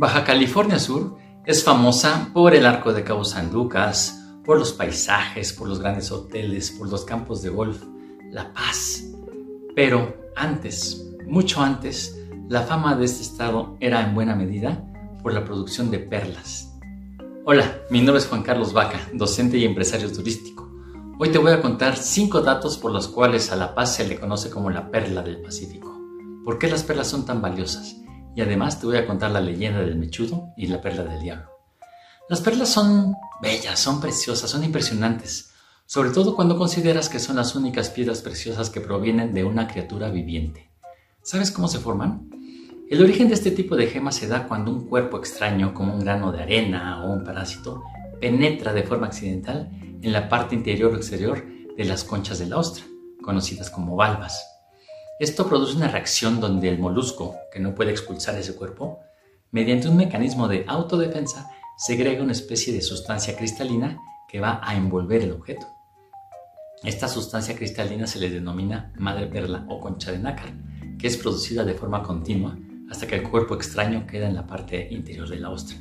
Baja California Sur es famosa por el arco de Cabo San Lucas, por los paisajes, por los grandes hoteles, por los campos de golf, la paz. Pero antes, mucho antes, la fama de este estado era en buena medida por la producción de perlas. Hola, mi nombre es Juan Carlos Vaca, docente y empresario turístico. Hoy te voy a contar cinco datos por los cuales a La Paz se le conoce como la perla del Pacífico. ¿Por qué las perlas son tan valiosas? Y además te voy a contar la leyenda del mechudo y la perla del diablo. Las perlas son bellas, son preciosas, son impresionantes, sobre todo cuando consideras que son las únicas piedras preciosas que provienen de una criatura viviente. ¿Sabes cómo se forman? El origen de este tipo de gemas se da cuando un cuerpo extraño, como un grano de arena o un parásito, penetra de forma accidental en la parte interior o exterior de las conchas de la ostra, conocidas como valvas. Esto produce una reacción donde el molusco, que no puede expulsar ese cuerpo, mediante un mecanismo de autodefensa, segrega una especie de sustancia cristalina que va a envolver el objeto. Esta sustancia cristalina se le denomina madre perla o concha de nácar, que es producida de forma continua hasta que el cuerpo extraño queda en la parte interior de la ostra.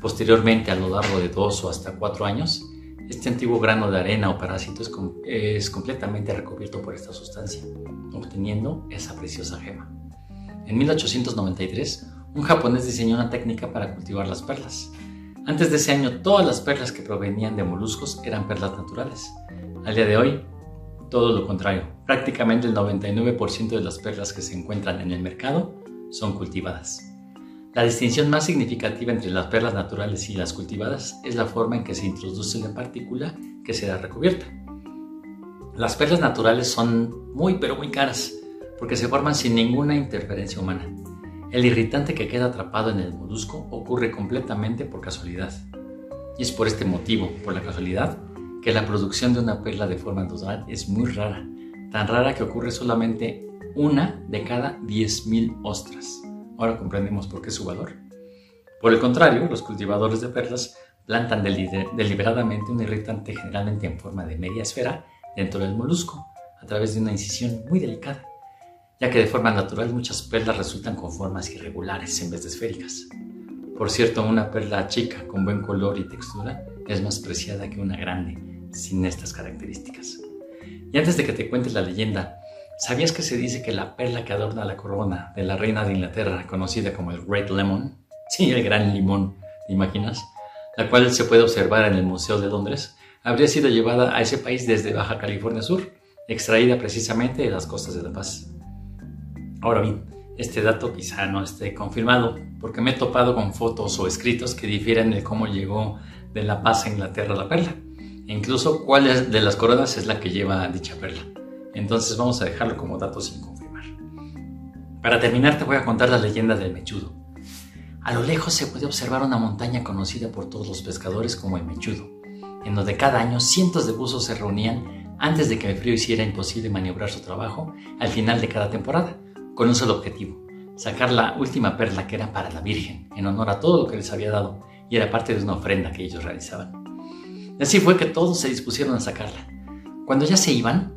Posteriormente, a lo largo de dos o hasta cuatro años, este antiguo grano de arena o parásito es, es completamente recubierto por esta sustancia, obteniendo esa preciosa gema. En 1893, un japonés diseñó una técnica para cultivar las perlas. Antes de ese año, todas las perlas que provenían de moluscos eran perlas naturales. Al día de hoy, todo lo contrario. Prácticamente el 99% de las perlas que se encuentran en el mercado son cultivadas. La distinción más significativa entre las perlas naturales y las cultivadas es la forma en que se introduce la partícula que será recubierta. Las perlas naturales son muy pero muy caras porque se forman sin ninguna interferencia humana. El irritante que queda atrapado en el molusco ocurre completamente por casualidad. Y es por este motivo, por la casualidad, que la producción de una perla de forma natural es muy rara, tan rara que ocurre solamente una de cada 10.000 ostras. Ahora comprendemos por qué su valor. Por el contrario, los cultivadores de perlas plantan deliberadamente un irritante generalmente en forma de media esfera dentro del molusco, a través de una incisión muy delicada ya que de forma natural muchas perlas resultan con formas irregulares en vez de esféricas. Por cierto, una perla chica con buen color y textura es más preciada que una grande sin estas características. Y antes de que te cuente la leyenda, ¿sabías que se dice que la perla que adorna la corona de la reina de Inglaterra, conocida como el Great Lemon, sí, el gran limón, ¿te imaginas? La cual se puede observar en el Museo de Londres, habría sido llevada a ese país desde Baja California Sur, extraída precisamente de las costas de La Paz. Ahora bien, este dato quizá no esté confirmado, porque me he topado con fotos o escritos que difieren de cómo llegó de La Paz a Inglaterra la perla, e incluso cuál de las coronas es la que lleva dicha perla. Entonces vamos a dejarlo como dato sin confirmar. Para terminar te voy a contar la leyenda del mechudo. A lo lejos se puede observar una montaña conocida por todos los pescadores como el mechudo, en donde cada año cientos de buzos se reunían antes de que el frío hiciera imposible maniobrar su trabajo al final de cada temporada con un solo objetivo, sacar la última perla que era para la Virgen, en honor a todo lo que les había dado y era parte de una ofrenda que ellos realizaban. Así fue que todos se dispusieron a sacarla. Cuando ya se iban,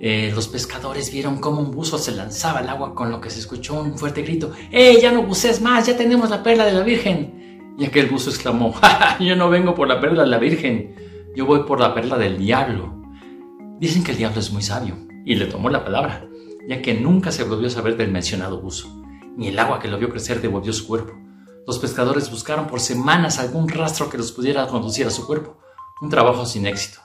eh, los pescadores vieron cómo un buzo se lanzaba al agua con lo que se escuchó un fuerte grito, ¡Eh, ya no bucees más! ¡Ya tenemos la perla de la Virgen! Y aquel buzo exclamó, ¡Ja, yo no vengo por la perla de la Virgen, yo voy por la perla del diablo! Dicen que el diablo es muy sabio y le tomó la palabra ya que nunca se volvió a saber del mencionado buzo, ni el agua que lo vio crecer devolvió su cuerpo. Los pescadores buscaron por semanas algún rastro que los pudiera conducir a su cuerpo, un trabajo sin éxito.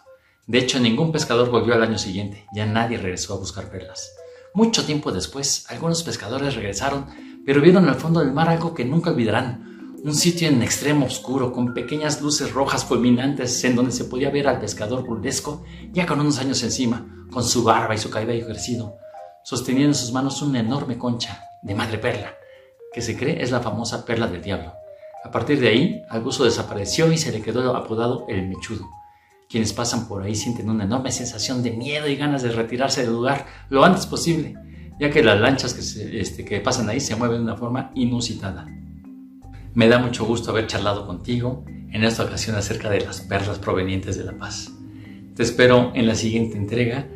De hecho, ningún pescador volvió al año siguiente, ya nadie regresó a buscar perlas. Mucho tiempo después, algunos pescadores regresaron, pero vieron al fondo del mar algo que nunca olvidarán, un sitio en extremo oscuro con pequeñas luces rojas fulminantes en donde se podía ver al pescador burlesco ya con unos años encima, con su barba y su cabello crecido, sosteniendo en sus manos una enorme concha de madre perla, que se cree es la famosa perla del diablo. A partir de ahí, buzo desapareció y se le quedó apodado el mechudo. Quienes pasan por ahí sienten una enorme sensación de miedo y ganas de retirarse del lugar lo antes posible, ya que las lanchas que, este, que pasan ahí se mueven de una forma inusitada. Me da mucho gusto haber charlado contigo en esta ocasión acerca de las perlas provenientes de La Paz. Te espero en la siguiente entrega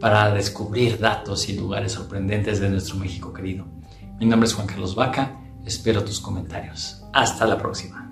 para descubrir datos y lugares sorprendentes de nuestro México querido. Mi nombre es Juan Carlos Vaca, Espero tus comentarios. Hasta la próxima.